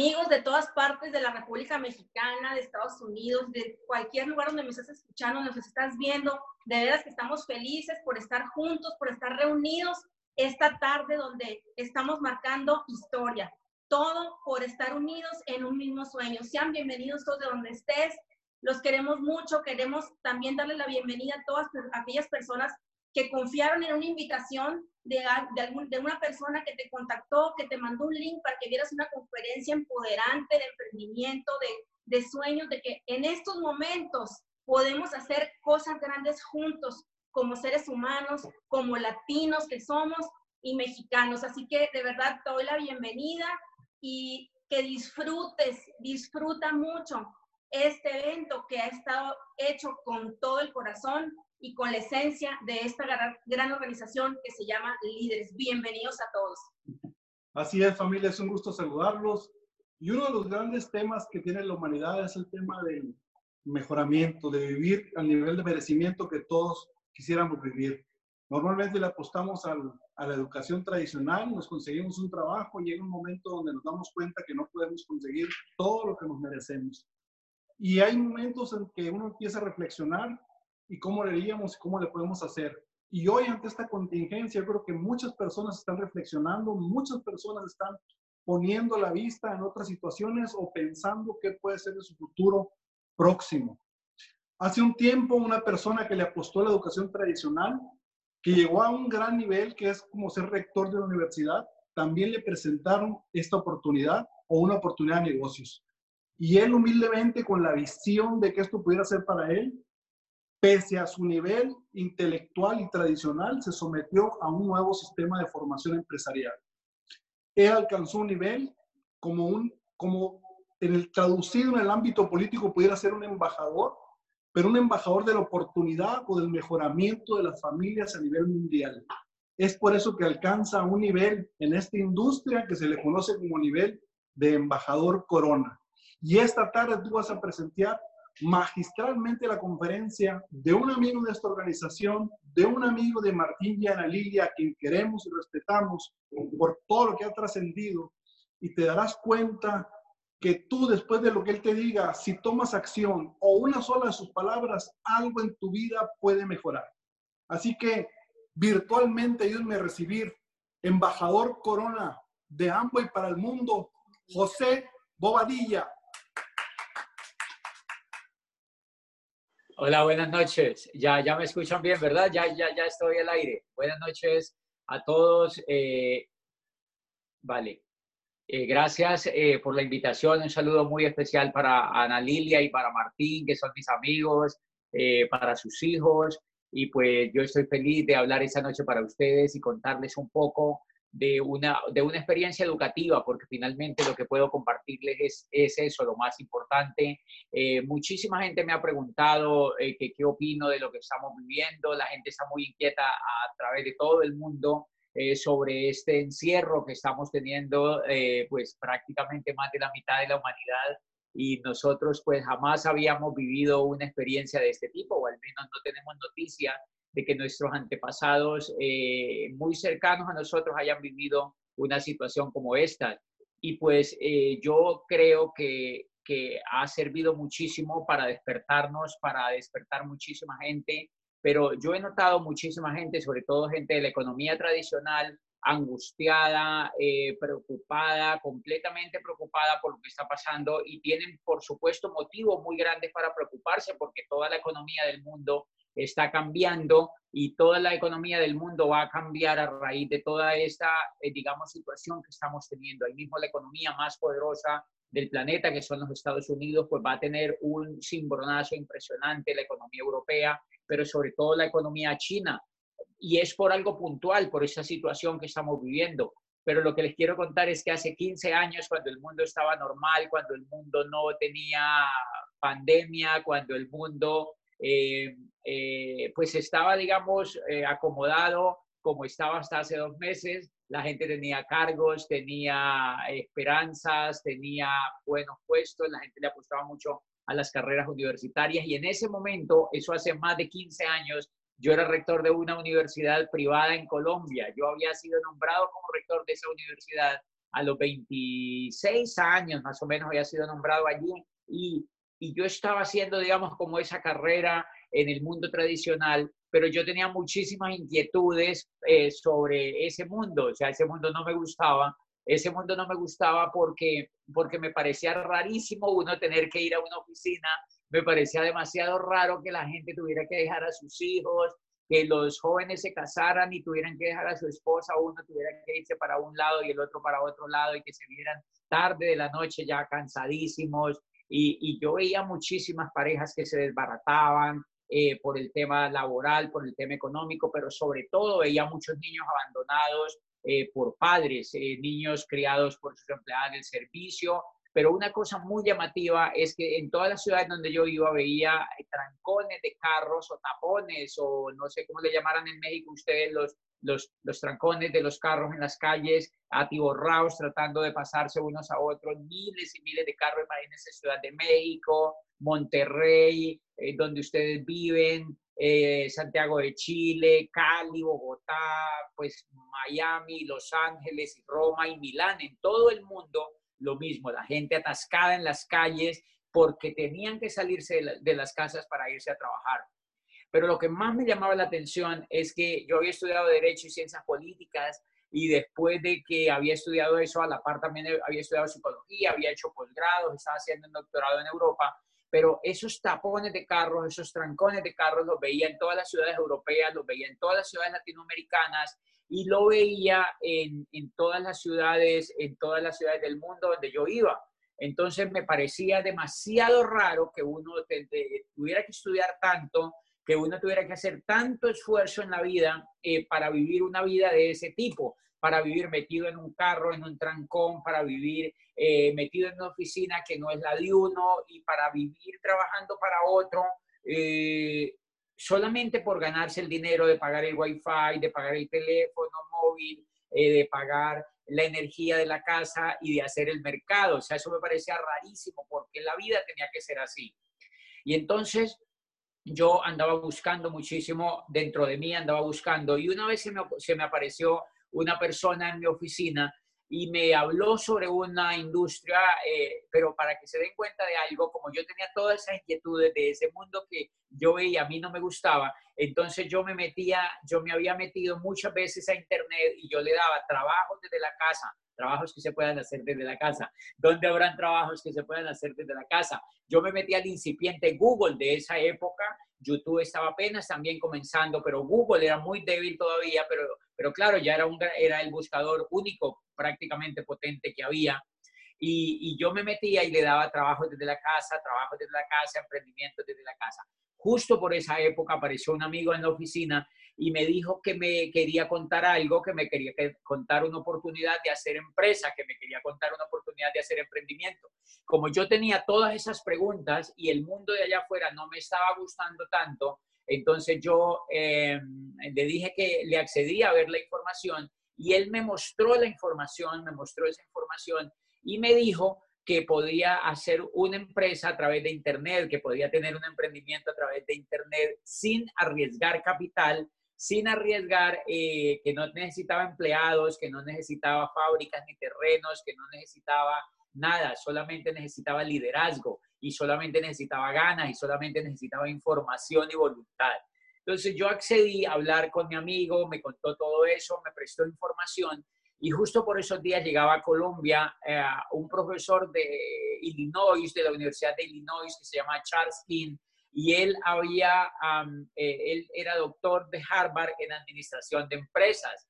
amigos de todas partes de la República Mexicana, de Estados Unidos, de cualquier lugar donde me estás escuchando, nos estás viendo. De veras que estamos felices por estar juntos, por estar reunidos esta tarde donde estamos marcando historia. Todo por estar unidos en un mismo sueño. Sean bienvenidos todos de donde estés. Los queremos mucho. Queremos también darle la bienvenida a todas aquellas personas que confiaron en una invitación de, de, una persona que te contactó, que te mandó un link para que vieras una conferencia empoderante de emprendimiento, de, de sueños, de que en estos momentos podemos hacer cosas grandes juntos como seres humanos, como latinos que somos y mexicanos. Así que de verdad te doy la bienvenida y que disfrutes, disfruta mucho este evento que ha estado hecho con todo el corazón y con la esencia de esta gran, organización que se llama Líderes. Bienvenidos a todos. Así es, familia, es un gusto saludarlos. Y uno de los grandes temas que tiene la humanidad es el tema del mejoramiento, de vivir al nivel de merecimiento que todos quisiéramos vivir. Normalmente le apostamos al, a la educación tradicional, nos conseguimos un trabajo, llega un momento donde nos damos cuenta que no podemos conseguir todo lo que nos merecemos. Y hay momentos en que uno empieza a reflexionar y cómo le haríamos y cómo le podemos hacer. Y hoy ante esta contingencia, yo creo que muchas personas están reflexionando, muchas personas están poniendo la vista en otras situaciones o pensando qué puede ser de su futuro próximo. Hace un tiempo una persona que le apostó a la educación tradicional, que llegó a un gran nivel, que es como ser rector de la universidad, también le presentaron esta oportunidad o una oportunidad de negocios. Y él humildemente, con la visión de que esto pudiera ser para él, pese a su nivel intelectual y tradicional, se sometió a un nuevo sistema de formación empresarial. Él alcanzó un nivel como un, como en el traducido en el ámbito político pudiera ser un embajador, pero un embajador de la oportunidad o del mejoramiento de las familias a nivel mundial. Es por eso que alcanza un nivel en esta industria que se le conoce como nivel de embajador corona. Y esta tarde tú vas a presentar magistralmente la conferencia de un amigo de esta organización, de un amigo de Martín y Ana Lilia, a quien queremos y respetamos por todo lo que ha trascendido, y te darás cuenta que tú después de lo que él te diga, si tomas acción o una sola de sus palabras, algo en tu vida puede mejorar. Así que virtualmente ayúdenme a recibir embajador corona de y para el mundo, José Bobadilla. Hola, buenas noches. Ya, ya me escuchan bien, ¿verdad? Ya, ya, ya estoy al aire. Buenas noches a todos. Eh, vale. Eh, gracias eh, por la invitación. Un saludo muy especial para Ana Lilia y para Martín, que son mis amigos, para sus hijos. Y pues yo estoy feliz de hablar esta noche para ustedes y contarles un poco de una, de una experiencia educativa, porque finalmente lo que puedo compartirles es, es eso, lo más importante. Eh, muchísima gente me ha preguntado eh, que, qué opino de lo que estamos viviendo, la gente está muy inquieta a, través de todo el mundo eh, sobre este encierro que estamos teniendo, pues prácticamente más de la mitad de la humanidad y nosotros pues jamás habíamos vivido una experiencia de este tipo, o al menos no tenemos noticia de que nuestros antepasados eh, muy cercanos a nosotros hayan vivido una situación como esta. Y pues eh, yo creo que, ha servido muchísimo para despertarnos, para despertar muchísima gente, pero yo he notado muchísima gente, sobre todo gente de la economía tradicional, angustiada, eh, preocupada, completamente preocupada por lo que está pasando y tienen, por supuesto, motivos muy grandes para preocuparse porque toda la economía del mundo está cambiando y toda la economía del mundo va a cambiar a raíz de toda esta, eh, digamos, situación que estamos teniendo. Ahí mismo la economía más poderosa del planeta, que son los Estados Unidos, pues va a tener un cimbronazo impresionante, la economía europea, pero sobre todo la economía china. Y es por algo puntual, por esa situación que estamos viviendo. Pero lo que les quiero contar es que hace 15 años, cuando el mundo estaba normal, cuando el mundo no tenía pandemia, cuando el mundo eh, eh, pues estaba, digamos, eh, acomodado como estaba hasta hace dos meses. La gente tenía cargos, tenía esperanzas, tenía buenos puestos, la gente le apostaba mucho a las carreras universitarias y en ese momento, eso hace más de 15 años, yo era rector de una universidad privada en Colombia. Yo había sido nombrado como rector de esa universidad a los 26 años más o menos había sido nombrado allí y, y yo estaba haciendo, digamos, como esa carrera en el mundo tradicional, pero yo tenía muchísimas inquietudes eh, sobre ese mundo, o sea, ese mundo no me gustaba, ese mundo no me gustaba porque, porque me parecía rarísimo uno tener que ir a una oficina, me parecía demasiado raro que la gente tuviera que dejar a sus hijos, que los jóvenes se casaran y tuvieran que dejar a su esposa, uno tuviera que irse para un lado y el otro para otro lado y que se vieran tarde de la noche ya cansadísimos. Y, y yo veía muchísimas parejas que se desbarataban eh, por el tema laboral, por el tema económico, pero sobre todo veía muchos niños abandonados eh, por padres, eh, niños criados por sus empleados del servicio, pero una cosa muy llamativa es que en todas las ciudades donde yo iba veía trancones de carros o tapones o no sé cómo le llamaran en México ustedes los, los, trancones de los carros en las calles, atiborrados tratando de pasarse unos a otros, miles y miles de carros, imagínense Ciudad de México, Monterrey, eh, donde ustedes viven, eh, Santiago de Chile, Cali, Bogotá, pues Miami, Los Ángeles, Roma y Milán, en todo el mundo lo mismo, la gente atascada en las calles porque tenían que salirse de, las casas para irse a trabajar. Pero lo que más me llamaba la atención es que yo había estudiado Derecho y Ciencias Políticas y después de que había estudiado eso, a la par también había estudiado Psicología, había hecho posgrados, estaba haciendo un doctorado en Europa, pero esos tapones de carros, esos trancones de carros los veía en todas las ciudades europeas, los veía en todas las ciudades latinoamericanas y lo veía en, en, todas las ciudades, en todas las ciudades del mundo donde yo iba. Entonces me parecía demasiado raro que uno tuviera que estudiar tanto, que uno tuviera que hacer tanto esfuerzo en la vida eh, para vivir una vida de ese tipo, para vivir metido en un carro, en un trancón, para vivir eh, metido en una oficina que no es la de uno y para vivir trabajando para otro. Eh, solamente por ganarse el dinero de pagar el wifi, de pagar el teléfono móvil, eh, de pagar la energía de la casa y de hacer el mercado. O sea, eso me parecía rarísimo porque la vida tenía que ser así. Y entonces yo andaba buscando muchísimo dentro de mí, andaba buscando y una vez se me, se me apareció una persona en mi oficina y me habló sobre una industria, eh, pero para que se den cuenta de algo, como yo tenía todas esas inquietudes de ese mundo que yo veía, a mí no me gustaba, entonces yo me metía, yo me había metido muchas veces a internet y yo le daba trabajos desde la casa, trabajos que se puedan hacer desde la casa. ¿Dónde habrán trabajos que se puedan hacer desde la casa? Yo me metí al incipiente Google de esa época YouTube estaba apenas también comenzando, pero Google era muy débil todavía, pero, pero claro, ya era, un, era el buscador único prácticamente potente que había. Y, y, yo me metía y le daba trabajo desde la casa, trabajo desde la casa, emprendimiento desde la casa. Justo por esa época apareció un amigo en la oficina y me dijo que me quería contar algo, que me quería contar una oportunidad de hacer empresa, que me quería contar una oportunidad de hacer emprendimiento. Como yo tenía todas esas preguntas y el mundo de allá afuera no me estaba gustando tanto, entonces yo em, le dije que le accedí a ver la información y él me mostró la información, me mostró esa información y me dijo que podía hacer una empresa a través de Internet, que podía tener un emprendimiento a través de Internet sin arriesgar capital sin arriesgar, eh, que no necesitaba empleados, que no necesitaba fábricas ni terrenos, que no necesitaba nada, solamente necesitaba liderazgo y solamente necesitaba ganas y solamente necesitaba información y voluntad. Entonces yo accedí a hablar con mi amigo, me contó todo eso, me prestó información y justo por esos días llegaba a Colombia eh, un profesor de Illinois, de la Universidad de Illinois, que se llama Charles King, y él había, eh, él era doctor de Harvard en administración de empresas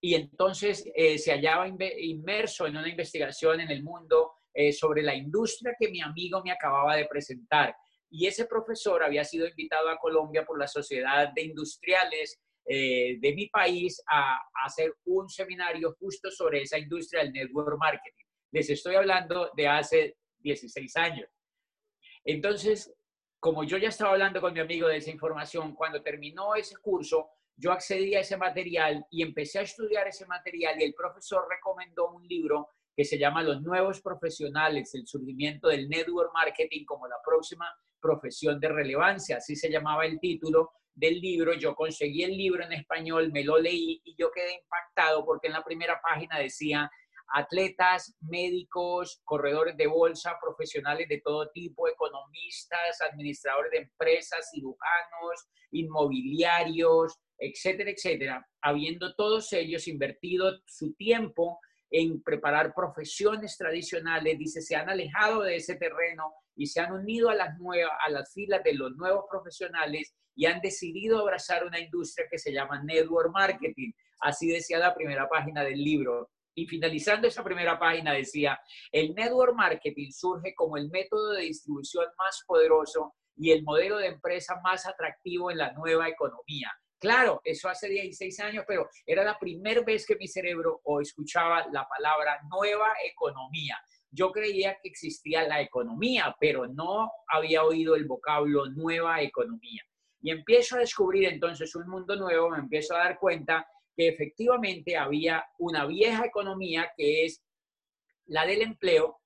y entonces eh, se hallaba inmerso en una investigación en el mundo eh, sobre la industria que mi amigo me acababa de presentar. Y ese profesor había sido invitado a Colombia por la Sociedad de Industriales de mi país a, a hacer un seminario justo sobre esa industria del network marketing. Les estoy hablando de hace 16 años. Entonces, como yo ya estaba hablando con mi amigo de esa información, cuando terminó ese curso, yo accedí a ese material y empecé a estudiar ese material y el profesor recomendó un libro que se llama Los nuevos profesionales, el surgimiento del network marketing como la próxima profesión de relevancia, así se llamaba el título del libro. Yo conseguí el libro en español, me lo leí y yo quedé impactado porque en la primera página decía atletas, médicos, corredores de bolsa, profesionales de todo tipo, economistas, administradores de empresas, cirujanos, inmobiliarios, etcétera, etcétera, habiendo todos ellos invertido su tiempo en preparar profesiones tradicionales, dice, se han alejado de ese terreno y se han unido a las, nuevas, a las filas de los nuevos profesionales y han decidido abrazar una industria que se llama network marketing. Así decía la primera página del libro. Y finalizando esa primera página decía, el network marketing surge como el método de distribución más poderoso y el modelo de empresa más atractivo en la nueva economía. Claro, eso hace 16 años, pero era la primera vez que mi cerebro o escuchaba la palabra nueva economía. Yo creía que existía la economía, pero no había oído el vocablo nueva economía. Y empiezo a descubrir entonces un mundo nuevo, me empiezo a dar cuenta que efectivamente había una vieja economía que es la del empleo,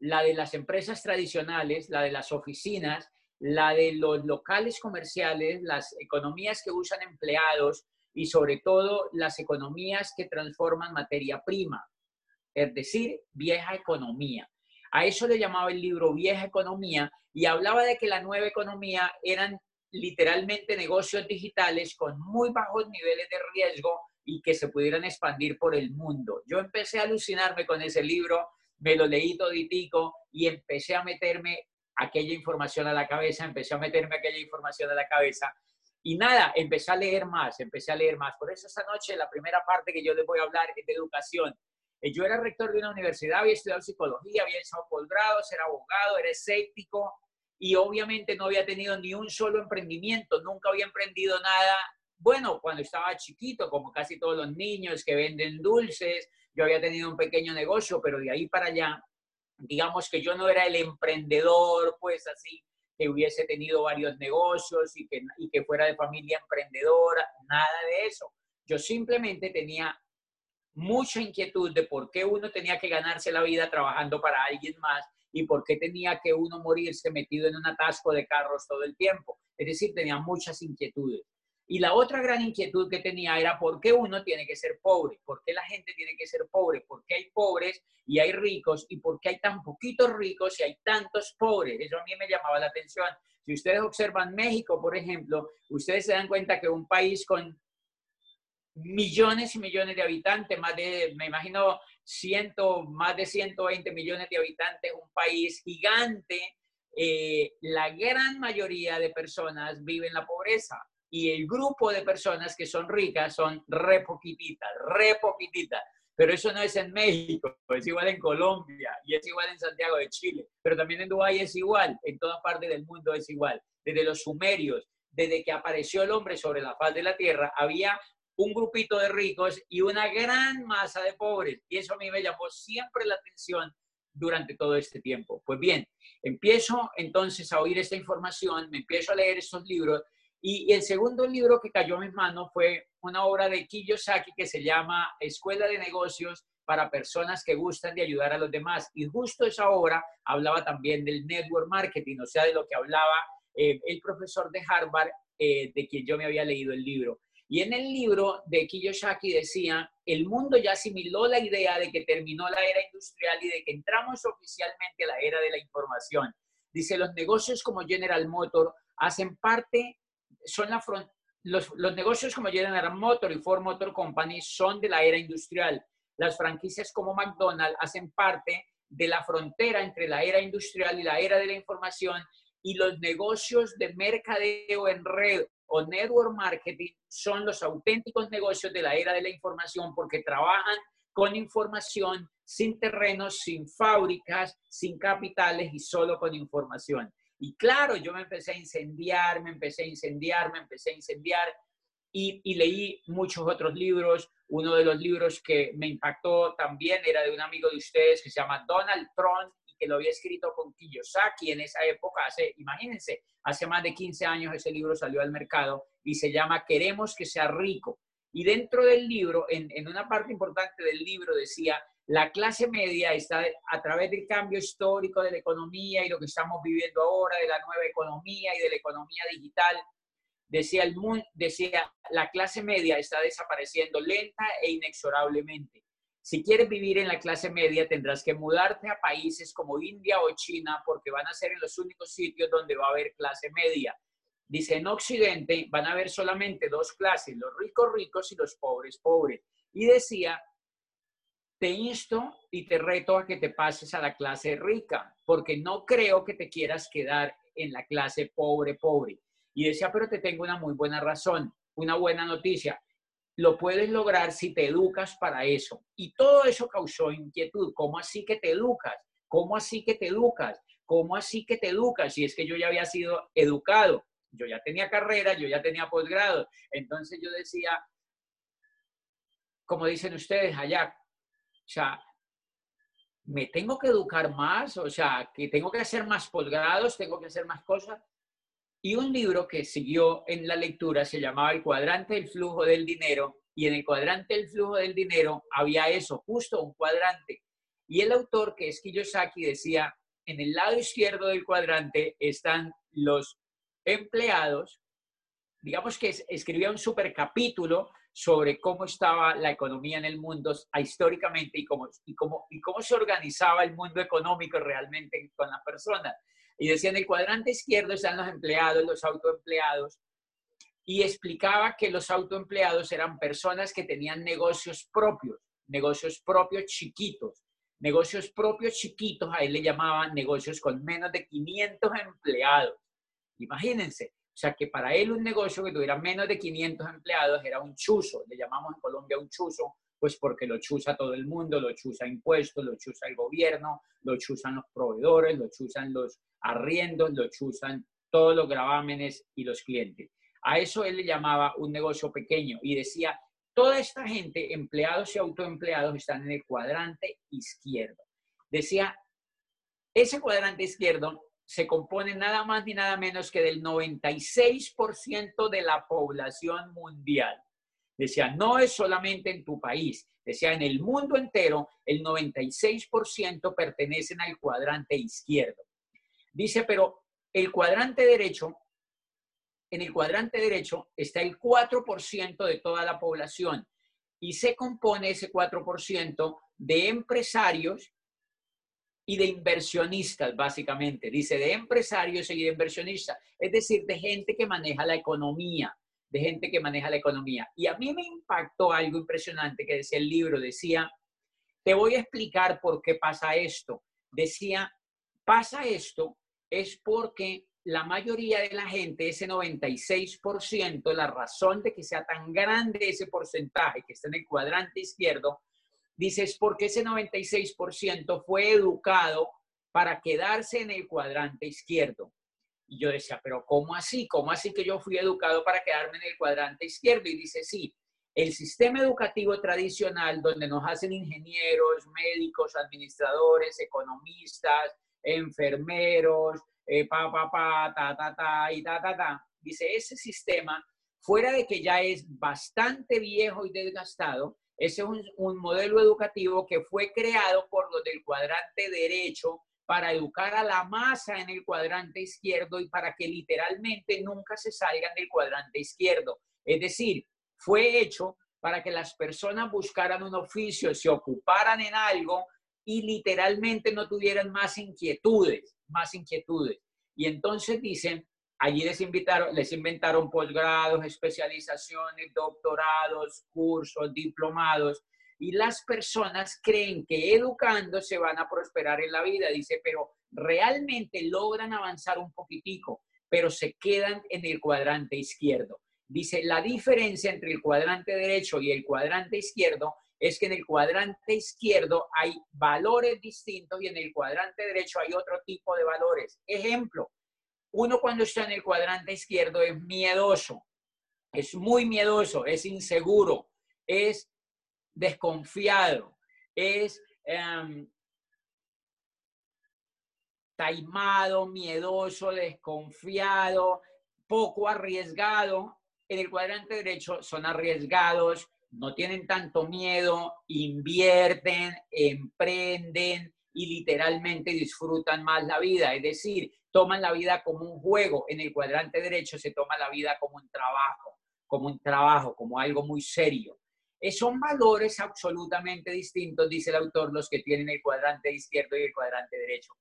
la de las empresas tradicionales, la de las oficinas, la de los locales comerciales, las economías que usan empleados y sobre todo las economías que transforman materia prima, es decir, vieja economía. A eso le llamaba el libro Vieja Economía y hablaba de que la nueva economía eran literalmente negocios digitales con muy bajos niveles de riesgo y que se pudieran expandir por el mundo. Yo empecé a alucinarme con ese libro, me lo leí toditico y empecé a meterme aquella información a la cabeza, empecé a meterme aquella información a la cabeza y nada, empecé a leer más, empecé a leer más. Por eso esta noche la primera parte que yo les voy a hablar es de educación. Eh, yo era rector de una universidad, había estudiado psicología, había hecho posgrados, era abogado, era escéptico y obviamente no había tenido ni un solo emprendimiento, nunca había emprendido nada. Bueno, cuando estaba chiquito, como casi todos los niños que venden dulces, yo había tenido un pequeño negocio, pero de ahí para allá digamos que yo no era el emprendedor, pues así, que hubiese tenido varios negocios y que, y que fuera de familia emprendedora, nada de eso. Yo simplemente tenía mucha inquietud de por qué uno tenía que ganarse la vida trabajando para alguien más y por qué tenía que uno morirse metido en un atasco de carros todo el tiempo. Es decir, tenía muchas inquietudes. Y la otra gran inquietud que tenía era por qué uno tiene que ser pobre, por qué la gente tiene que ser pobre, por qué hay pobres y hay ricos y por qué hay tan poquitos ricos y hay tantos pobres. Eso a mí me llamaba la atención. Si ustedes observan México, por ejemplo, ustedes se dan cuenta que un país con millones y millones de habitantes, más de, me imagino, ciento, más de 120 millones de habitantes, un país gigante, eh, la gran mayoría de personas vive en la pobreza y el grupo de personas que son ricas son re poquititas, re poquititas. Pero eso no es en México, es igual en Colombia y es igual en Santiago de Chile, pero también en Dubái es igual, en todas partes del mundo es igual. Desde los sumerios, desde que apareció el hombre sobre la faz de la tierra, había un grupito de ricos y una gran masa de pobres. Y eso a mí me llamó siempre la atención durante todo este tiempo. Pues bien, empiezo entonces a oír esta información, me empiezo a leer estos libros y, el segundo libro que cayó en mis manos fue una obra de Kiyosaki que se llama Escuela de Negocios para personas que gustan de ayudar a los demás. Y justo esa obra hablaba también del network marketing, o sea, de lo que hablaba eh, el profesor de Harvard, eh, de quien yo me había leído el libro. Y en el libro de Kiyosaki decía, el mundo ya asimiló la idea de que terminó la era industrial y de que entramos oficialmente a la era de la información. Dice, los negocios como General Motor hacen parte son la los, los, negocios como General Motor y Ford Motor Company son de la era industrial. Las franquicias como McDonald's hacen parte de la frontera entre la era industrial y la era de la información y los negocios de mercadeo en red o network marketing son los auténticos negocios de la era de la información porque trabajan con información, sin terrenos, sin fábricas, sin capitales y solo con información. Y claro, yo me empecé a incendiar, me empecé a incendiar, me empecé a incendiar y, leí muchos otros libros. Uno de los libros que me impactó también era de un amigo de ustedes que se llama Donald Trump lo había escrito con Kiyosaki en esa época, hace, imagínense, hace más de 15 años ese libro salió al mercado y se llama Queremos que sea rico. Y dentro del libro, en, en una parte importante del libro decía, la clase media está a través del cambio histórico de la economía y lo que estamos viviendo ahora, de la nueva economía y de la economía digital. Decía, el decía, la clase media está desapareciendo lenta e inexorablemente. Si quieres vivir en la clase media, tendrás que mudarte a países como India o China porque van a ser en los únicos sitios donde va a haber clase media. Dice, en Occidente van a haber solamente dos clases, los ricos ricos y los pobres pobres. Y decía, te insto y te reto a que te pases a la clase rica, porque no creo que te quieras quedar en la clase pobre pobre. Y decía, pero te tengo una muy buena razón, una buena noticia lo puedes lograr si te educas para eso. Y todo eso causó inquietud. ¿Cómo así que te educas? ¿Cómo así que te educas? ¿Cómo así que te educas? Si es que yo ya había sido educado, yo ya tenía carrera, yo ya tenía posgrado. Entonces yo decía, como dicen ustedes allá, o sea, me tengo que educar más, o sea, que tengo que hacer más posgrados, tengo que hacer más cosas. Y un libro que siguió en la lectura se llamaba El cuadrante del flujo del dinero y en el cuadrante del flujo del dinero había eso, justo un cuadrante. Y el autor, que es Kiyosaki, decía, en el lado izquierdo del cuadrante están los empleados, digamos que escribía un super capítulo sobre cómo estaba la economía en el mundo históricamente y cómo, y, cómo, y cómo se organizaba el mundo económico realmente con las personas. Y decía, en el cuadrante izquierdo están los empleados, los autoempleados, y explicaba que los autoempleados eran personas que tenían negocios propios, negocios propios chiquitos. Negocios propios chiquitos, a él le llamaban negocios con menos de 500 empleados. Imagínense, o sea que para él un negocio que tuviera menos de 500 empleados era un chuzo, le llamamos en Colombia un chuzo, pues porque lo chusa todo el mundo, lo chusa impuestos, lo chusa el gobierno, lo chusan los proveedores, lo chusan los arriendos, lo chusan todos los gravámenes y los clientes. A eso él le llamaba un negocio pequeño y decía, toda esta gente, empleados y autoempleados, están en el cuadrante izquierdo. Decía, ese cuadrante izquierdo se compone nada más ni nada menos que del 96% de la población mundial. Decía, no es solamente en tu país, decía, en el mundo entero, el 96% pertenecen al cuadrante izquierdo. Dice, pero el cuadrante derecho, en el cuadrante derecho está el 4% de toda la población y se compone ese 4% de empresarios y de inversionistas, básicamente. Dice, de empresarios y de inversionistas, es decir, de gente que maneja la economía, de gente que maneja la economía. Y a mí me impactó algo impresionante que decía el libro, decía, te voy a explicar por qué pasa esto. Decía, pasa esto es porque la mayoría de la gente, ese 96%, la razón de que sea tan grande ese porcentaje que está en el cuadrante izquierdo, dice es porque ese 96% fue educado para quedarse en el cuadrante izquierdo. Y yo decía, pero ¿cómo así? ¿Cómo así que yo fui educado para quedarme en el cuadrante izquierdo? Y dice, sí, el sistema educativo tradicional donde nos hacen ingenieros, médicos, administradores, economistas, enfermeros, eh, pa, pa, pa, ta, ta, ta, y ta, ta, ta. Dice, ese sistema, fuera de que ya es bastante viejo y desgastado, ese es un, un modelo educativo que fue creado por los del cuadrante derecho para educar a la masa en el cuadrante izquierdo y para que literalmente nunca se salgan del cuadrante izquierdo. Es decir, fue hecho para que las personas buscaran un oficio, se ocuparan en algo y literalmente no tuvieran más inquietudes, más inquietudes. Y entonces dicen, allí les, invitaron, les inventaron posgrados, especializaciones, doctorados, cursos, diplomados, y las personas creen que educando se van a prosperar en la vida. Dice, pero realmente logran avanzar un poquitico, pero se quedan en el cuadrante izquierdo. Dice, la diferencia entre el cuadrante derecho y el cuadrante izquierdo es que en el cuadrante izquierdo hay valores distintos y en el cuadrante derecho hay otro tipo de valores. Ejemplo, uno cuando está en el cuadrante izquierdo es miedoso, es muy miedoso, es inseguro, es desconfiado, es um, taimado, miedoso, desconfiado, poco arriesgado. En el cuadrante derecho son arriesgados, no tienen tanto miedo, invierten, emprenden y literalmente disfrutan más la vida. Es decir, toman la vida como un juego. En el cuadrante derecho se toma la vida como un trabajo, como un trabajo, como algo muy serio. Son valores absolutamente distintos, dice el autor, los que tienen el cuadrante izquierdo y el cuadrante derecho.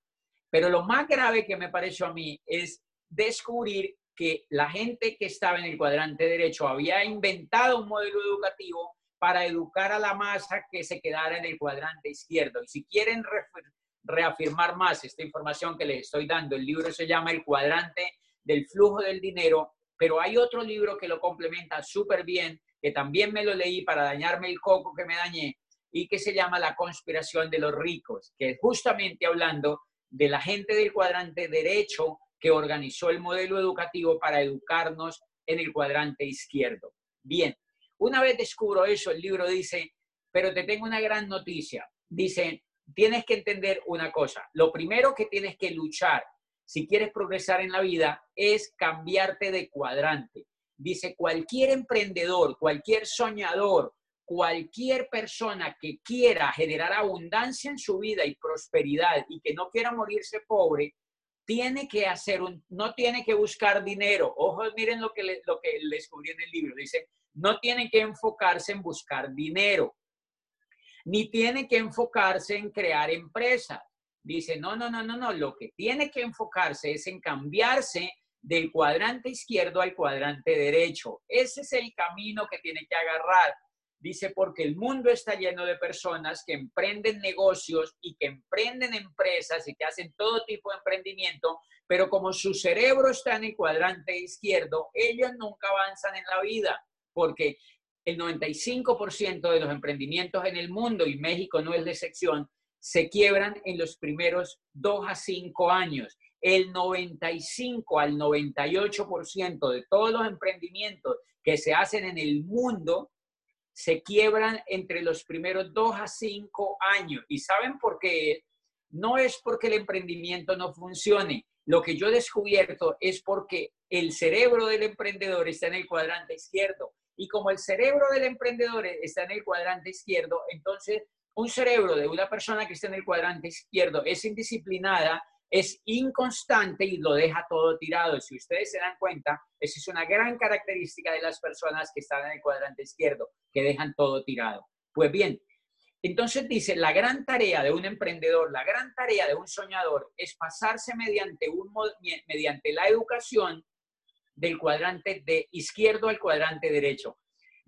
Pero lo más grave que me pareció a mí es descubrir que la gente que estaba en el cuadrante derecho había inventado un modelo educativo para educar a la masa que se quedara en el cuadrante izquierdo. Y si quieren reafirmar más esta información que les estoy dando, el libro se llama El cuadrante del flujo del dinero, pero hay otro libro que lo complementa súper bien, que también me lo leí para dañarme el coco que me dañé, y que se llama La conspiración de los ricos, que es justamente hablando de la gente del cuadrante derecho que organizó el modelo educativo para educarnos en el cuadrante izquierdo. Bien, una vez descubro eso, el libro dice, pero te tengo una gran noticia. Dice, tienes que entender una cosa. Lo primero que tienes que luchar si quieres progresar en la vida es cambiarte de cuadrante. Dice, cualquier emprendedor, cualquier soñador, cualquier persona que quiera generar abundancia en su vida y prosperidad y que no quiera morirse pobre, tiene que hacer un, no tiene que buscar dinero. Ojo, miren lo que, le, lo que descubrí en el libro. Dice, no tiene que enfocarse en buscar dinero, ni tiene que enfocarse en crear empresas. Dice, no, no, no, no, no, lo que tiene que enfocarse es en cambiarse del cuadrante izquierdo al cuadrante derecho. Ese es el camino que tiene que agarrar. Dice, porque el mundo está lleno de personas que emprenden negocios y que emprenden empresas y que hacen todo tipo de emprendimiento, pero como su cerebro está en el cuadrante izquierdo, ellos nunca avanzan en la vida, porque el 95% de los emprendimientos en el mundo, y México no es la excepción, se quiebran en los primeros dos a cinco años. El 95 al 98% de todos los emprendimientos que se hacen en el mundo se quiebran entre los primeros dos a cinco años. ¿Y saben por qué? No es porque el emprendimiento no funcione. Lo que yo he descubierto es porque el cerebro del emprendedor está en el cuadrante izquierdo. Y como el cerebro del emprendedor está en el cuadrante izquierdo, entonces un cerebro de una persona que está en el cuadrante izquierdo es indisciplinada, es inconstante y lo deja todo tirado. Si ustedes se dan cuenta, esa es una gran característica de las personas que están en el cuadrante izquierdo, que dejan todo tirado. Pues bien, entonces dice, la gran tarea de un emprendedor, la gran tarea de un soñador es pasarse mediante, un, mediante la educación del cuadrante de izquierdo al cuadrante derecho.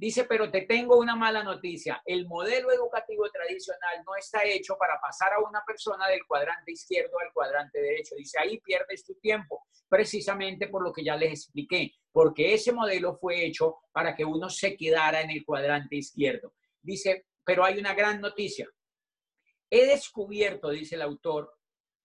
Dice, pero te tengo una mala noticia. El modelo educativo tradicional no está hecho para pasar a una persona del cuadrante izquierdo al cuadrante derecho. Dice, ahí pierdes tu tiempo, precisamente por lo que ya les expliqué, porque ese modelo fue hecho para que uno se quedara en el cuadrante izquierdo. Dice, pero hay una gran noticia. He descubierto, dice el autor,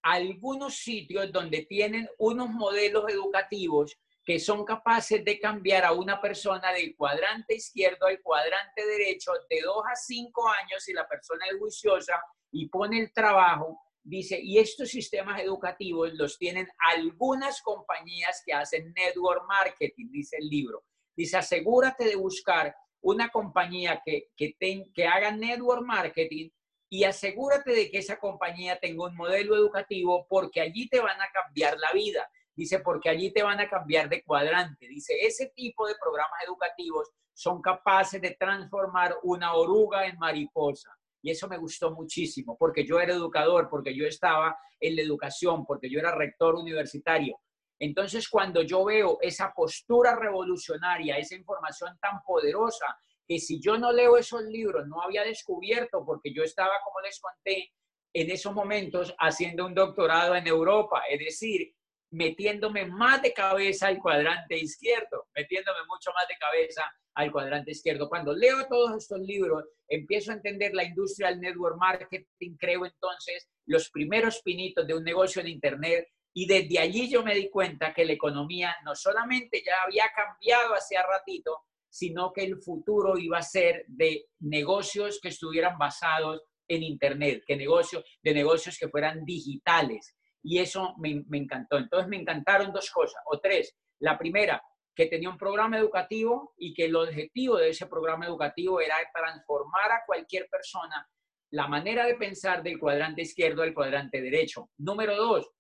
algunos sitios donde tienen unos modelos educativos que son capaces de cambiar a una persona del cuadrante izquierdo al cuadrante derecho de dos a cinco años si la persona es juiciosa y pone el trabajo, dice, y estos sistemas educativos los tienen algunas compañías que hacen network marketing, dice el libro. Dice, asegúrate de buscar una compañía que, que, que haga network marketing y asegúrate de que esa compañía tenga un modelo educativo porque allí te van a cambiar la vida. Dice, porque allí te van a cambiar de cuadrante. Dice, ese tipo de programas educativos son capaces de transformar una oruga en mariposa. Y eso me gustó muchísimo, porque yo era educador, porque yo estaba en la educación, porque yo era rector universitario. Entonces, cuando yo veo esa postura revolucionaria, esa información tan poderosa, que si yo no leo esos libros, no había descubierto, porque yo estaba, como les conté, en esos momentos haciendo un doctorado en Europa, es decir, metiéndome más de cabeza al cuadrante izquierdo, metiéndome mucho más de cabeza al cuadrante izquierdo. Cuando leo todos estos libros, empiezo a entender la industria del network marketing, creo entonces los primeros pinitos de un negocio en Internet y desde allí yo me di cuenta que la economía no solamente ya había cambiado hace ratito, sino que el futuro iba a ser de negocios que estuvieran basados en Internet, que negocios, de negocios que fueran digitales, y eso me, encantó. Entonces me encantaron dos cosas, o tres. La primera, que tenía un programa educativo y que el objetivo de ese programa educativo era transformar a cualquier persona la manera de pensar del cuadrante izquierdo al cuadrante derecho. Número dos,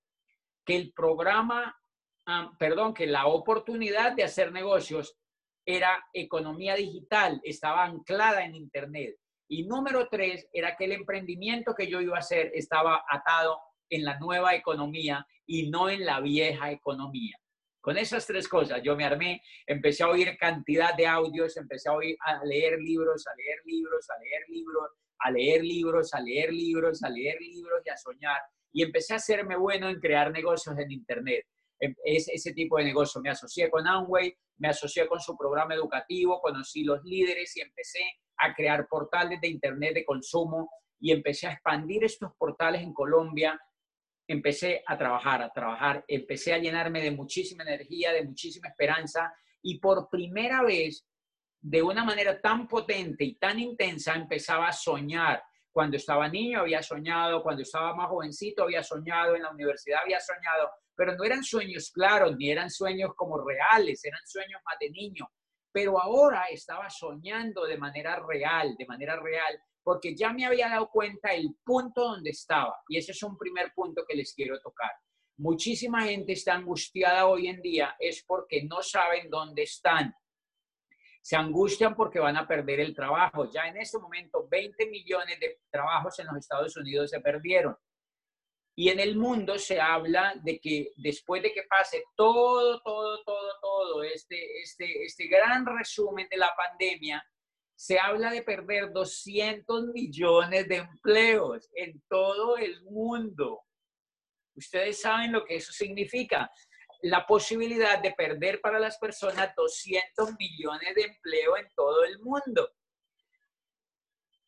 que el programa, ah, perdón, que la oportunidad de hacer negocios era economía digital, estaba anclada en Internet. Y número tres era que el emprendimiento que yo iba a hacer estaba atado en la nueva economía y no en la vieja economía. Con esas tres cosas yo me armé, empecé a oír cantidad de audios, empecé a, oír, a leer libros, a leer libros, a leer libros, a leer libros, a leer libros, a leer libros y a soñar. Y empecé a hacerme bueno en crear negocios en Internet. Em, es ese tipo de negocio. Me asocié con Amway, me asocié con su programa educativo, conocí los líderes y empecé a crear portales de Internet de consumo y empecé a expandir estos portales en Colombia empecé a trabajar, a trabajar, empecé a llenarme de muchísima energía, de muchísima esperanza y por primera vez, de una manera tan potente y tan intensa, empezaba a soñar. Cuando estaba niño había soñado, cuando estaba más jovencito había soñado, en la universidad había soñado, pero no eran sueños claros, ni eran sueños como reales, eran sueños más de niño. Pero ahora estaba soñando de manera real, de manera real, porque ya me había dado cuenta el punto donde estaba. Y ese es un primer punto que les quiero tocar. Muchísima gente está angustiada hoy en día es porque no saben dónde están. Se angustian porque van a perder el trabajo. Ya en este momento 20 millones de trabajos en los Estados Unidos se perdieron. Y en el mundo se habla de que después de que pase todo, todo, todo, todo, este, este, este gran resumen de la pandemia, se habla de perder 200 millones de empleos en todo el mundo. Ustedes saben lo que eso significa. La posibilidad de perder para las personas 200 millones de empleo en todo el mundo.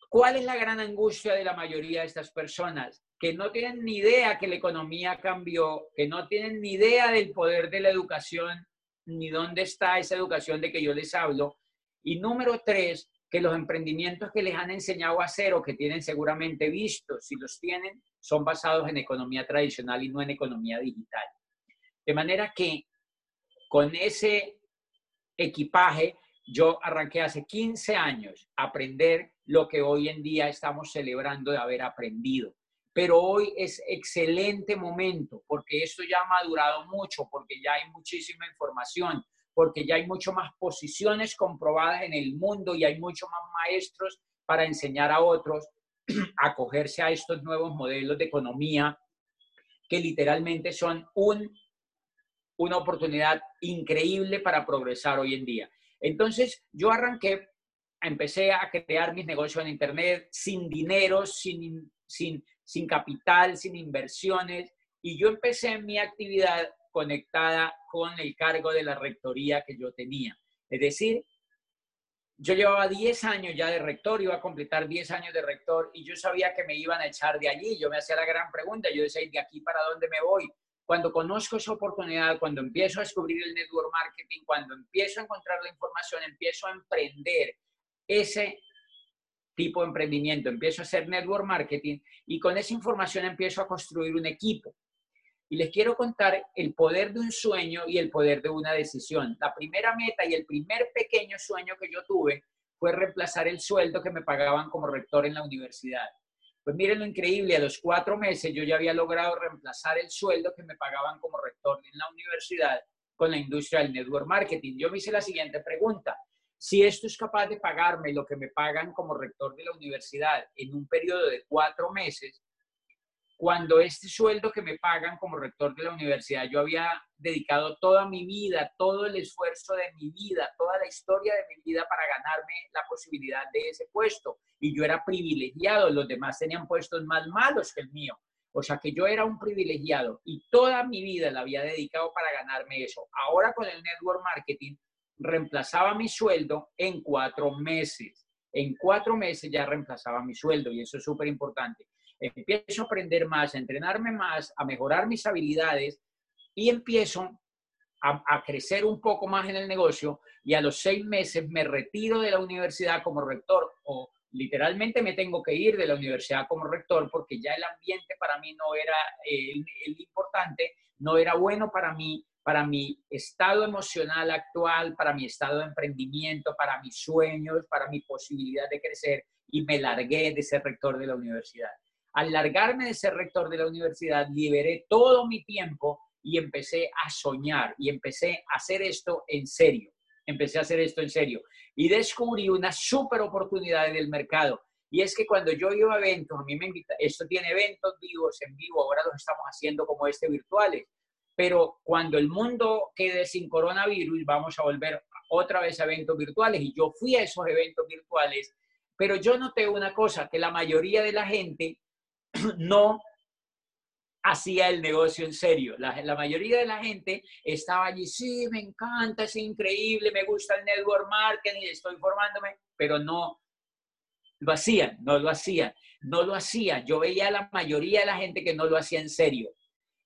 ¿Cuál es la gran angustia de la mayoría de estas personas? Que no tienen ni idea que la economía cambió, que no tienen ni idea del poder de la educación, ni dónde está esa educación de que yo les hablo. Y número tres, que los emprendimientos que les han enseñado a hacer o que tienen seguramente visto, si los tienen, son basados en economía tradicional y no en economía digital. De manera que con ese equipaje yo arranqué hace 15 años a aprender lo que hoy en día estamos celebrando de haber aprendido. Pero hoy es excelente momento porque esto ya ha madurado mucho, porque ya hay muchísima información, porque ya hay mucho más posiciones comprobadas en el mundo y hay mucho más maestros para enseñar a otros a acogerse a estos nuevos modelos de economía que literalmente son un, una oportunidad increíble para progresar hoy en día. Entonces, yo arranqué, empecé a crear mis negocios en Internet sin dinero, sin, sin, sin capital, sin inversiones, y yo empecé mi actividad conectada con el cargo de la rectoría que yo tenía. Es decir, yo llevaba 10 años ya de rector, iba a completar 10 años de rector y yo sabía que me iban a echar de allí. Yo me hacía la gran pregunta, yo decía, ¿de aquí para dónde me voy? Cuando conozco esa oportunidad, cuando empiezo a descubrir el network marketing, cuando empiezo a encontrar la información, empiezo a emprender ese tipo de emprendimiento, empiezo a hacer network marketing y con esa información empiezo a construir un equipo. Y les quiero contar el poder de un sueño y el poder de una decisión. La primera meta y el primer pequeño sueño que yo tuve fue reemplazar el sueldo que me pagaban como rector en la universidad. Pues miren lo increíble, a los cuatro meses yo ya había logrado reemplazar el sueldo que me pagaban como rector en la universidad con la industria del network marketing. Yo me hice la siguiente pregunta. Si esto es capaz de pagarme lo que me pagan como rector de la universidad en un periodo de cuatro meses, cuando este sueldo que me pagan como rector de la universidad, yo había dedicado toda mi vida, todo el esfuerzo de mi vida, toda la historia de mi vida para ganarme la posibilidad de ese puesto. Y yo era privilegiado, los demás tenían puestos más malos que el mío. O sea que yo era un privilegiado y toda mi vida la había dedicado para ganarme eso. Ahora con el network marketing reemplazaba mi sueldo en cuatro meses. En cuatro meses ya reemplazaba mi sueldo y eso es súper importante empiezo a aprender más, a entrenarme más, a mejorar mis habilidades y empiezo a, crecer un poco más en el negocio y a los seis meses me retiro de la universidad como rector o literalmente me tengo que ir de la universidad como rector porque ya el ambiente para mí no era eh, el, importante, no era bueno para mí, para mi estado emocional actual, para mi estado de emprendimiento, para mis sueños, para mi posibilidad de crecer y me largué de ser rector de la universidad. Al largarme de ser rector de la universidad, liberé todo mi tiempo y empecé a soñar y empecé a hacer esto en serio. empecé a hacer esto en serio y descubrí una súper oportunidad en el mercado. Y es que cuando yo iba a eventos, a mí me invita, esto tiene eventos vivos, en vivo, ahora los estamos haciendo como este virtuales. Pero cuando el mundo quede sin coronavirus, vamos a volver otra vez a eventos virtuales. Y yo fui a esos eventos virtuales, pero yo noté una cosa, que la mayoría de la gente no hacía el negocio en serio. La, mayoría de la gente estaba allí, sí, me encanta, es increíble, me gusta el network marketing, estoy formándome, pero no lo hacían, no lo hacían, no lo hacían. Yo veía a la mayoría de la gente que no lo hacía en serio.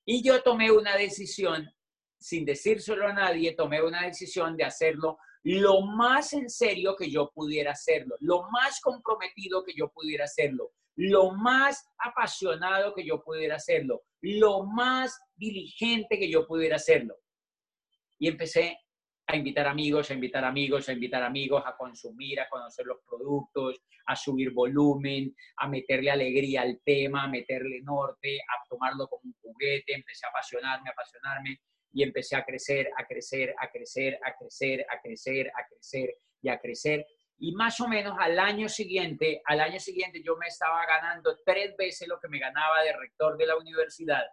Y yo tomé una decisión, sin decírselo a nadie, tomé una decisión de hacerlo lo más en serio que yo pudiera hacerlo, lo más comprometido que yo pudiera hacerlo lo más apasionado que yo pudiera hacerlo, lo más diligente que yo pudiera hacerlo. Y empecé a invitar amigos, a invitar amigos, a invitar amigos a consumir, a conocer los productos, a subir volumen, a meterle alegría al tema, a meterle norte, a tomarlo como un juguete. Empecé a apasionarme, a apasionarme y empecé a crecer, a crecer, a crecer, a crecer, a crecer, a crecer y a crecer y más o menos al año siguiente, al año siguiente yo me estaba ganando tres veces lo que me ganaba de rector de la universidad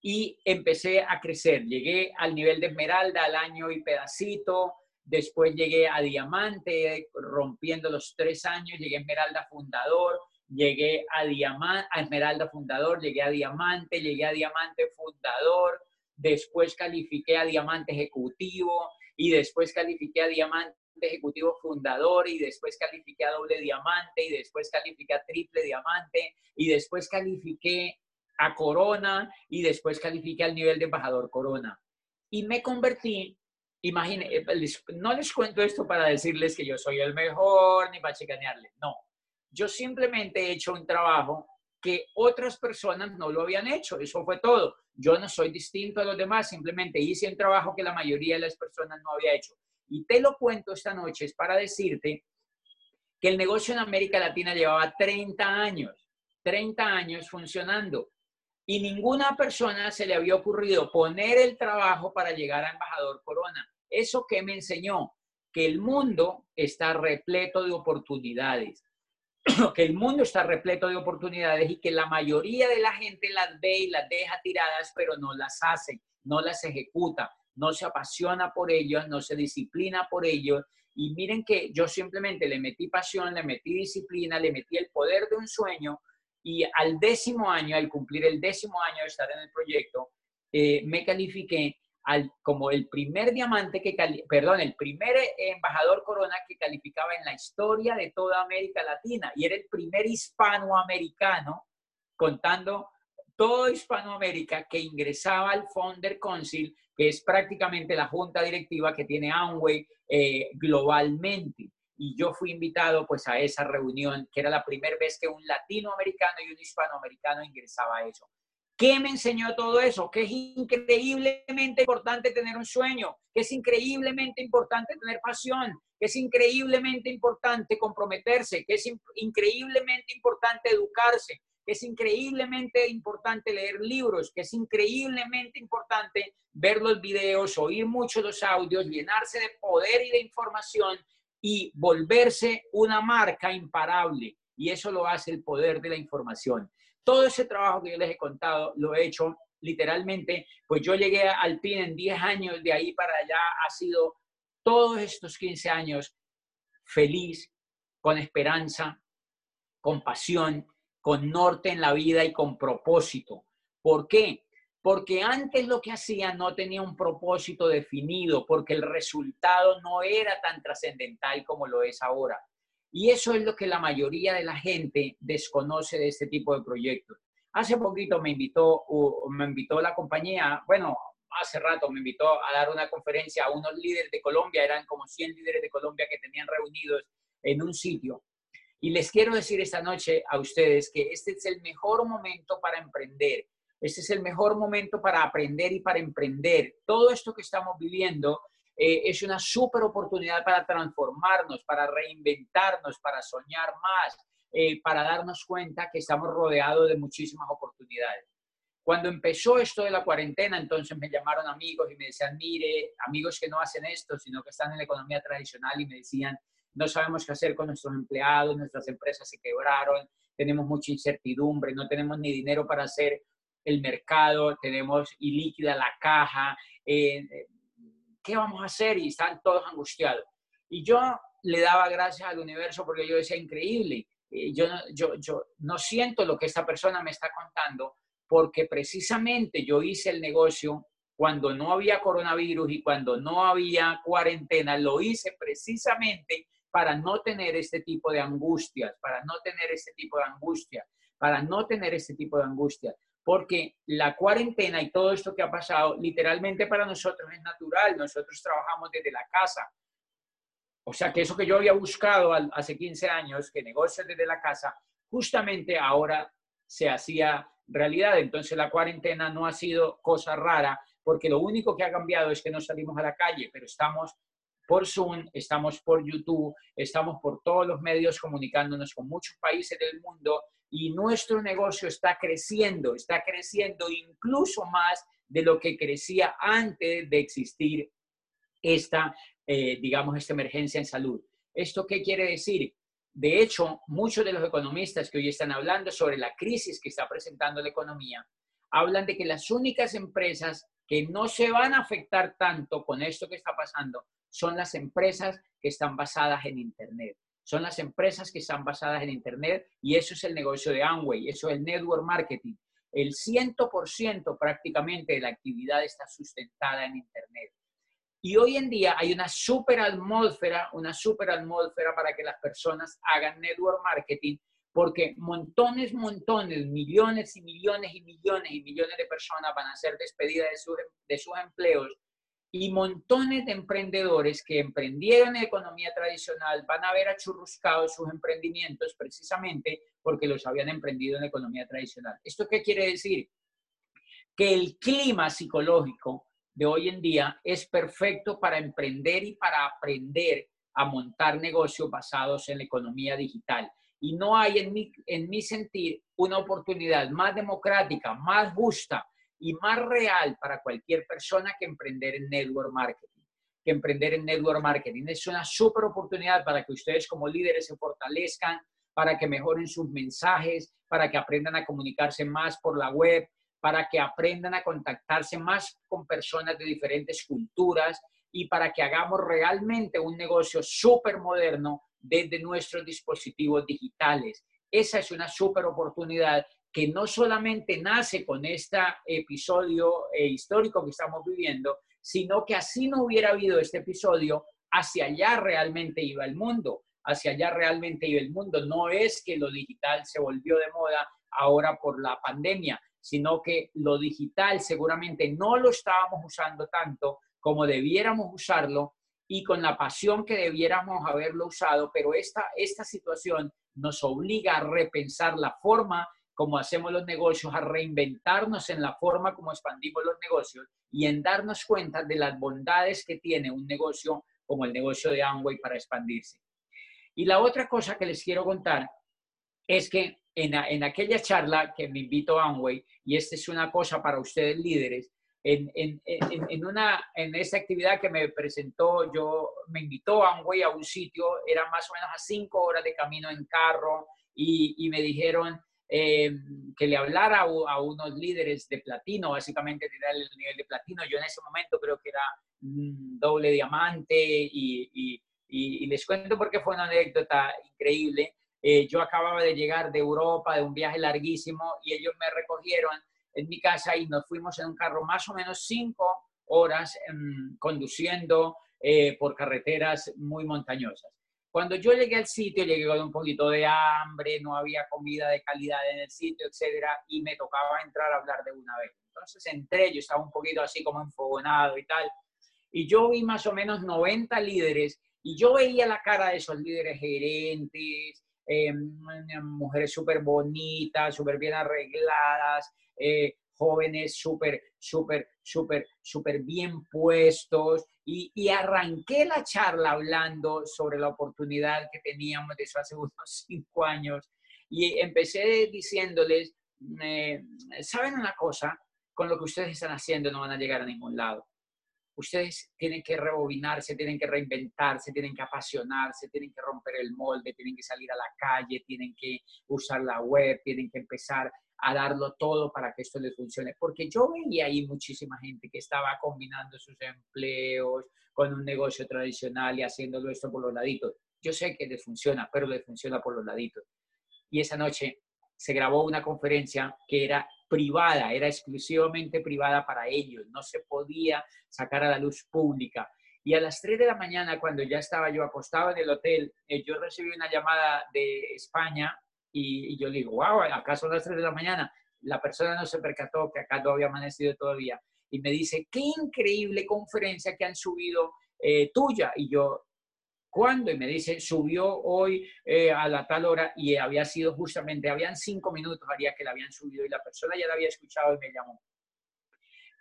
y empecé a crecer. Llegué al nivel de esmeralda al año y pedacito, después llegué a diamante, rompiendo los tres años, llegué a esmeralda fundador, llegué a, diamante, a esmeralda fundador, llegué a diamante, llegué a diamante fundador, después califiqué a diamante ejecutivo y después califiqué a diamante ejecutivo fundador y después califiqué a doble diamante y después califiqué a triple diamante y después califiqué a corona y después califiqué al nivel de embajador corona. Y me convertí, imagine, eh, no les cuento esto para decirles que yo soy el mejor ni para chicanearles, no. Yo simplemente he hecho un trabajo que otras personas no lo habían hecho, eso fue todo. Yo no soy distinto a los demás, simplemente hice un trabajo que la mayoría de las personas no había hecho. Y te lo cuento esta noche es para decirte que el negocio en América Latina llevaba 30 años, 30 años funcionando. Y ninguna persona se le había ocurrido poner el trabajo para llegar a embajador Corona. ¿Eso qué me enseñó? Que el mundo está repleto de oportunidades. que el mundo está repleto de oportunidades y que la mayoría de la gente las ve y las deja tiradas, pero no las hace, no las ejecuta no se apasiona por ellos, no se disciplina por ellos. Y miren que yo simplemente le metí pasión, le metí disciplina, le metí el poder de un sueño y al décimo año, al cumplir el décimo año de estar en el proyecto, eh, me califiqué al, como el primer diamante que, perdón, el primer embajador corona que calificaba en la historia de toda América Latina y era el primer hispanoamericano contando todo Hispanoamérica que ingresaba al Founder Council, que es prácticamente la junta directiva que tiene Amway eh, globalmente. Y yo fui invitado pues a esa reunión, que era la primera vez que un latinoamericano y un hispanoamericano ingresaba a eso. ¿Qué me enseñó todo eso? Que es increíblemente importante tener un sueño, que es increíblemente importante tener pasión, que es increíblemente importante comprometerse, que es increíblemente importante educarse, es increíblemente importante leer libros, que es increíblemente importante ver los videos, oír mucho los audios, llenarse de poder y de información y volverse una marca imparable. Y eso lo hace el poder de la información. Todo ese trabajo que yo les he contado lo he hecho literalmente, pues yo llegué al PIN en 10 años, de ahí para allá ha sido todos estos 15 años feliz, con esperanza, con pasión, con norte en la vida y con propósito. ¿Por qué? Porque antes lo que hacía no tenía un propósito definido, porque el resultado no era tan trascendental como lo es ahora. Y eso es lo que la mayoría de la gente desconoce de este tipo de proyectos. Hace poquito me invitó, me invitó la compañía, bueno, hace rato me invitó a dar una conferencia a unos líderes de Colombia, eran como 100 líderes de Colombia que tenían reunidos en un sitio. Y les quiero decir esta noche a ustedes que este es el mejor momento para emprender. Este es el mejor momento para aprender y para emprender. Todo esto que estamos viviendo eh, es una súper oportunidad para transformarnos, para reinventarnos, para soñar más, eh, para darnos cuenta que estamos rodeados de muchísimas oportunidades. Cuando empezó esto de la cuarentena, entonces me llamaron amigos y me decían, mire, amigos que no hacen esto, sino que están en la economía tradicional y me decían, no sabemos qué hacer con nuestros empleados, nuestras empresas se quebraron, tenemos mucha incertidumbre, no tenemos ni dinero para hacer el mercado, tenemos ilíquida la caja, eh, ¿qué vamos a hacer? Y están todos angustiados. Y yo le daba gracias al universo porque yo decía, increíble, eh, yo, yo, yo no siento lo que esta persona me está contando porque precisamente yo hice el negocio cuando no había coronavirus y cuando no había cuarentena, lo hice precisamente para no tener este tipo de angustias, para no tener este tipo de angustia, para no tener este tipo de angustia, porque la cuarentena y todo esto que ha pasado, literalmente para nosotros es natural, nosotros trabajamos desde la casa. O sea que eso que yo había buscado hace 15 años, que negocios desde la casa, justamente ahora se hacía realidad. Entonces la cuarentena no ha sido cosa rara, porque lo único que ha cambiado es que no salimos a la calle, pero estamos por Zoom, estamos por YouTube, estamos por todos los medios comunicándonos con muchos países del mundo y nuestro negocio está creciendo, está creciendo incluso más de lo que crecía antes de existir esta, eh, digamos, esta emergencia en salud. ¿Esto qué quiere decir? De hecho, muchos de los economistas que hoy están hablando sobre la crisis que está presentando la economía, hablan de que las únicas empresas que no se van a afectar tanto con esto que está pasando son las empresas que están basadas en Internet. Son las empresas que están basadas en Internet y eso es el negocio de Amway, eso es el network marketing. El 100% prácticamente de la actividad está sustentada en Internet. Y hoy en día hay una super atmósfera, una super atmósfera para que las personas hagan network marketing, porque montones, montones, millones y millones y millones y millones de personas van a ser despedidas de, sus, de sus empleos y montones de emprendedores que emprendieron en economía tradicional van a haber achurruscado sus emprendimientos precisamente porque los habían emprendido en economía tradicional. ¿Esto qué quiere decir? Que el clima psicológico de hoy en día es perfecto para emprender y para aprender a montar negocios basados en la economía digital. Y no hay en mi, en mi sentir una oportunidad más democrática, más justa y más real para cualquier persona que emprender en network marketing. Que emprender en network marketing es una súper oportunidad para que ustedes como líderes se fortalezcan, para que mejoren sus mensajes, para que aprendan a comunicarse más por la web, para que aprendan a contactarse más con personas de diferentes culturas y para que hagamos realmente un negocio súper moderno desde nuestros dispositivos digitales. Esa es una súper oportunidad que no solamente nace con este episodio eh, histórico que estamos viviendo, sino que así no hubiera habido este episodio, hacia allá realmente iba el mundo, hacia allá realmente iba el mundo. No es que lo digital se volvió de moda ahora por la pandemia, sino que lo digital seguramente no lo estábamos usando tanto como debiéramos usarlo y con la pasión que debiéramos haberlo usado, pero esta, esta situación nos obliga a repensar la forma como hacemos los negocios, a reinventarnos en la forma como expandimos los negocios y en darnos cuenta de las bondades que tiene un negocio como el negocio de Amway para expandirse. Y la otra cosa que les quiero contar es que en, aquella charla que me invitó a Amway, y esta es una cosa para ustedes líderes, en, en, en, una, en esta actividad que me presentó, yo me invitó a Amway a un sitio, era más o menos a cinco horas de camino en carro, y, y me dijeron eh, que le hablara a, unos líderes de platino, básicamente tirar el nivel de platino. Yo en ese momento creo que era doble diamante y, y, y, les cuento porque fue una anécdota increíble. Eh, yo acababa de llegar de Europa, de un viaje larguísimo, y ellos me recogieron en mi casa y nos fuimos en un carro más o menos cinco horas em, conduciendo eh, por carreteras muy montañosas. Cuando yo llegué al sitio, llegué con un poquito de hambre, no había comida de calidad en el sitio, etcétera, y me tocaba entrar a hablar de una vez. Entonces entré, yo estaba un poquito así como enfogonado y tal, y yo vi más o menos 90 líderes, y yo veía la cara de esos líderes gerentes, eh, mujeres súper bonitas, súper bien arregladas, eh, jóvenes súper, súper, súper, súper bien puestos. Y, arranqué la charla hablando sobre la oportunidad que teníamos de eso hace unos cinco años. Y empecé diciéndoles eh, ¿saben una cosa? Con lo que ustedes están haciendo no van a llegar a ningún lado. Ustedes tienen que rebobinarse, tienen que reinventarse, tienen que apasionarse, tienen que romper el molde, tienen que salir a la calle, tienen que usar la web, tienen que empezar a darlo todo para que esto les funcione. Porque yo veía ahí muchísima gente que estaba combinando sus empleos con un negocio tradicional y haciéndolo esto por los laditos. Yo sé que les funciona, pero les funciona por los laditos. Y esa noche se grabó una conferencia que era privada, era exclusivamente privada para ellos, no se podía sacar a la luz pública. Y a las 3 de la mañana, cuando ya estaba yo acostado en el hotel, eh, yo recibí una llamada de España y, yo digo, wow, acá son las 3 de la mañana. La persona no se percató que acá no había amanecido todavía. Y me dice, qué increíble conferencia que han subido eh, tuya. Y yo, ¿cuándo? Y me dice, subió hoy eh, a la tal hora y había sido justamente, habían cinco minutos, haría que la habían subido y la persona ya la había escuchado y me llamó.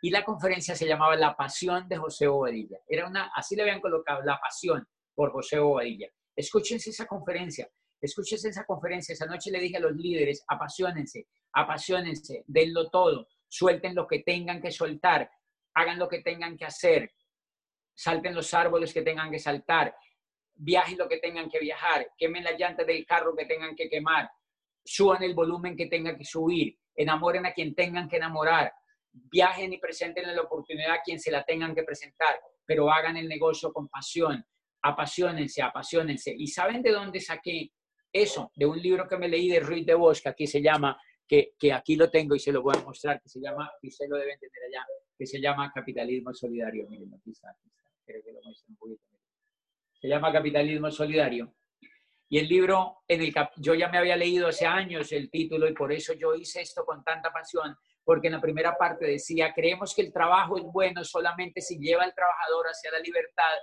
Y la conferencia se llamaba La Pasión de José Bobadilla. Era una, así le habían colocado, La Pasión por José Bobadilla. Escúchense esa conferencia. Escúchese esa conferencia. Esa noche le dije a los líderes, apasionense, apasionense, denlo todo, suelten lo que tengan que soltar, hagan lo que tengan que hacer, salten los árboles que tengan que saltar, viajen lo que tengan que viajar, quemen las llantas del carro que tengan que quemar, suban el volumen que tengan que subir, enamoren a quien tengan que enamorar, viajen y presenten la oportunidad a quien se la tengan que presentar, pero hagan el negocio con pasión, apasionense, apasionense. ¿Y saben de dónde saqué eso de un libro que me leí de Ruiz de Bosch, que aquí se llama, que, que, aquí lo tengo y se lo voy a mostrar, que se llama, y se lo deben tener allá, que se llama Capitalismo Solidario. Miren, aquí está, aquí está. Creo que lo muestro un poquito. Se llama Capitalismo Solidario. Y el libro, en el yo ya me había leído hace años el título y por eso yo hice esto con tanta pasión, porque en la primera parte decía, creemos que el trabajo es bueno solamente si lleva al trabajador hacia la libertad,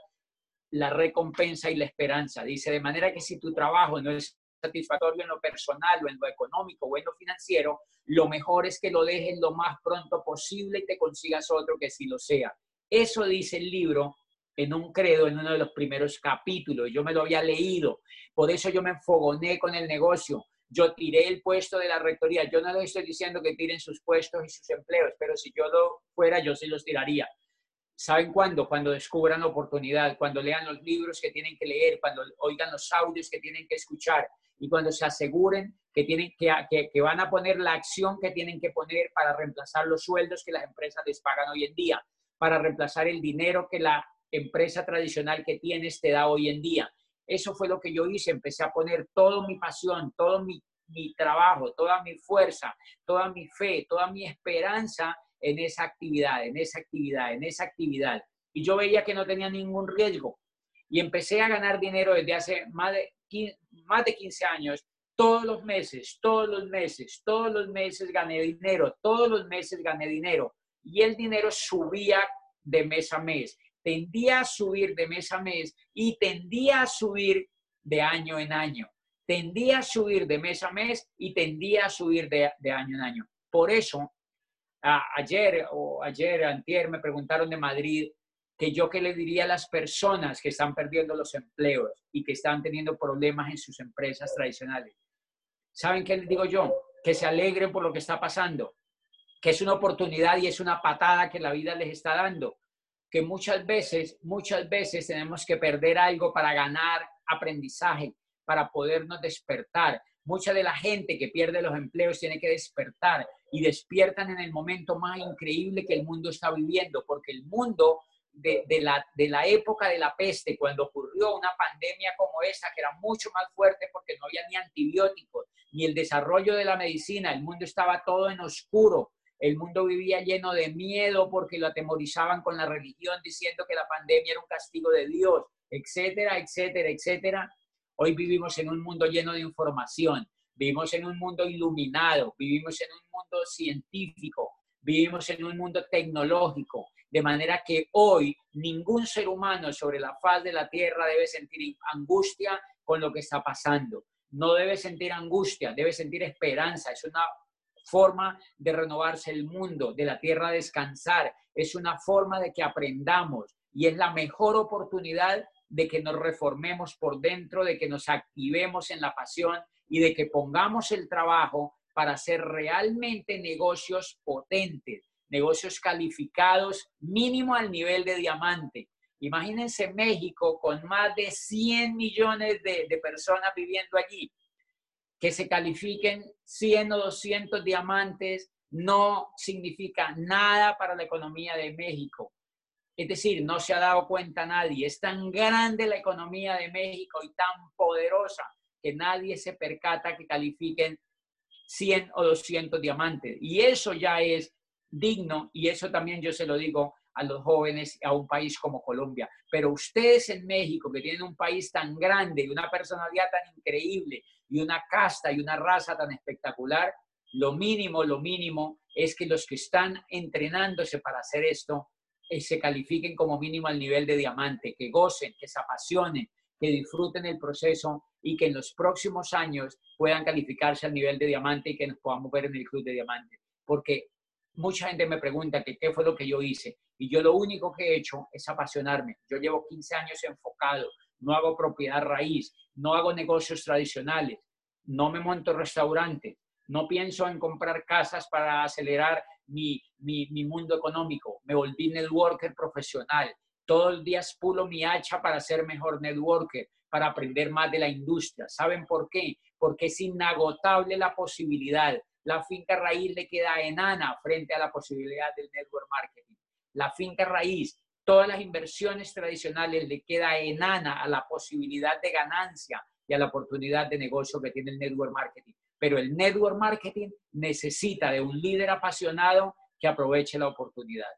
la recompensa y la esperanza. Dice, de manera que si tu trabajo no es satisfactorio en lo personal o en lo económico o en lo financiero, lo mejor es que lo dejes lo más pronto posible y te consigas otro que sí lo sea. Eso dice el libro en un credo, en uno de los primeros capítulos. Yo me lo había leído. Por eso yo me enfogoné con el negocio. Yo tiré el puesto de la rectoría. Yo no les estoy diciendo que tiren sus puestos y sus empleos, pero si yo lo fuera, yo sí los tiraría. ¿Saben cuándo? Cuando descubran la oportunidad, cuando lean los libros que tienen que leer, cuando oigan los audios que tienen que escuchar, y cuando se aseguren que, tienen, que, que, van a poner la acción que tienen que poner para reemplazar los sueldos que las empresas les pagan hoy en día, para reemplazar el dinero que la empresa tradicional que tienes te da hoy en día. Eso fue lo que yo hice, empecé a poner toda mi pasión, todo mi, mi trabajo, toda mi fuerza, toda mi fe, toda mi esperanza en esa actividad, en esa actividad, en esa actividad. Y yo veía que no tenía ningún riesgo. Y empecé a ganar dinero desde hace más de más de 15 años, todos los meses, todos los meses, todos los meses gané dinero, todos los meses gané dinero. Y el dinero subía de mes a mes, tendía a subir de mes a mes y tendía a subir de año en año. Tendía a subir de mes a mes y tendía a subir de, año en año. Por eso, ayer o ayer, antier, me preguntaron de Madrid que yo qué le diría a las personas que están perdiendo los empleos y que están teniendo problemas en sus empresas tradicionales. ¿Saben qué les digo yo? Que se alegren por lo que está pasando, que es una oportunidad y es una patada que la vida les está dando, que muchas veces, muchas veces tenemos que perder algo para ganar aprendizaje, para podernos despertar. Mucha de la gente que pierde los empleos tiene que despertar y despiertan en el momento más increíble que el mundo está viviendo, porque el mundo de, la, de la época de la peste, cuando ocurrió una pandemia como esa, que era mucho más fuerte porque no había ni antibióticos, ni el desarrollo de la medicina, el mundo estaba todo en oscuro, el mundo vivía lleno de miedo porque lo atemorizaban con la religión diciendo que la pandemia era un castigo de Dios, etcétera, etcétera, etcétera. Hoy vivimos en un mundo lleno de información, vivimos en un mundo iluminado, vivimos en un mundo científico, vivimos en un mundo tecnológico, de manera que hoy ningún ser humano sobre la faz de la tierra debe sentir angustia con lo que está pasando. No debe sentir angustia, debe sentir esperanza. Es una forma de renovarse el mundo, de la tierra descansar. Es una forma de que aprendamos y es la mejor oportunidad de que nos reformemos por dentro, de que nos activemos en la pasión y de que pongamos el trabajo para hacer realmente negocios potentes, negocios calificados mínimo al nivel de diamante. Imagínense México con más de 100 millones de, de personas viviendo allí, que se califiquen 100 o 200 diamantes no significa nada para la economía de México. Es decir, no se ha dado cuenta nadie. Es tan grande la economía de México y tan poderosa que nadie se percata que califiquen 100 o 200 diamantes. Y eso ya es digno y eso también yo se lo digo a los jóvenes a un país como Colombia. Pero ustedes en México, que tienen un país tan grande y una personalidad tan increíble y una casta y una raza tan espectacular, lo mínimo, lo mínimo es que los que están entrenándose para hacer esto eh, se califiquen como mínimo al nivel de diamante, que gocen, que se apasionen, que disfruten el proceso y que en los próximos años puedan calificarse al nivel de diamante y que nos podamos ver en el club de diamante. Porque mucha gente me pregunta que qué fue lo que yo hice y yo lo único que he hecho es apasionarme. Yo llevo 15 años enfocado, no hago propiedad raíz, no hago negocios tradicionales, no me monto restaurantes, no pienso en comprar casas para acelerar mi, mi, mundo económico. Me volví networker profesional. Todos los días pulo mi hacha para ser mejor networker, para aprender más de la industria. ¿Saben por qué? Porque es inagotable la posibilidad. La finca raíz le queda enana frente a la posibilidad del network marketing. La finca raíz, todas las inversiones tradicionales le queda enana a la posibilidad de ganancia y a la oportunidad de negocio que tiene el network marketing pero el network marketing necesita de un líder apasionado que aproveche la oportunidad.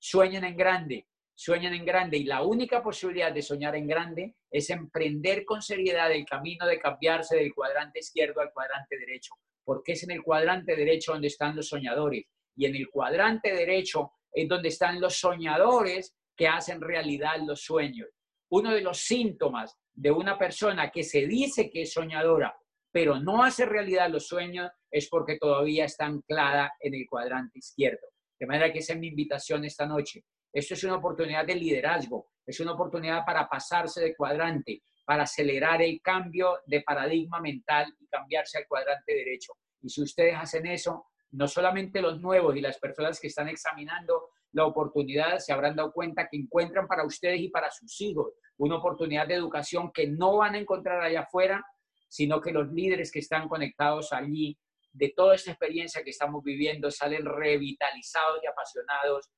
Sueñen en grande, sueñen en grande y la única posibilidad de soñar en grande es emprender con seriedad el camino de cambiarse del cuadrante izquierdo al cuadrante derecho, porque es en el cuadrante derecho donde están los soñadores y en el cuadrante derecho es donde están los soñadores que hacen realidad los sueños. Uno de los síntomas de una persona que se dice que es soñadora, pero no hace realidad los sueños, es porque todavía está anclada en el cuadrante izquierdo. De manera que esa es mi invitación esta noche. Esto es una oportunidad de liderazgo, es una oportunidad para pasarse de cuadrante, para acelerar el cambio de paradigma mental y cambiarse al cuadrante derecho. Y si ustedes hacen eso, no solamente los nuevos y las personas que están examinando la oportunidad se habrán dado cuenta que encuentran para ustedes y para sus hijos una oportunidad de educación que no van a encontrar allá afuera sino que los líderes que están conectados allí, de toda esta experiencia que estamos viviendo, salen revitalizados y apasionados,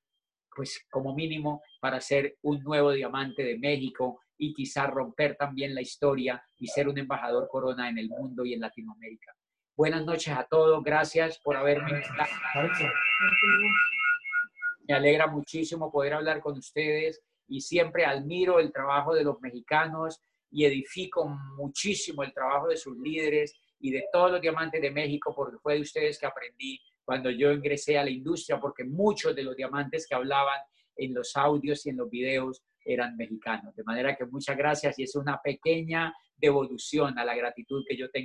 pues como mínimo para ser un nuevo diamante de México y quizá romper también la historia y ser un embajador corona en el mundo y en Latinoamérica. Buenas noches a todos, gracias por haberme invitado. Me alegra muchísimo poder hablar con ustedes y siempre admiro el trabajo de los mexicanos y edifico muchísimo el trabajo de sus líderes y de todos los diamantes de México, porque fue de ustedes que aprendí cuando yo ingresé a la industria, porque muchos de los diamantes que hablaban en los audios y en los videos eran mexicanos. De manera que muchas gracias y es una pequeña devolución a la gratitud que yo tengo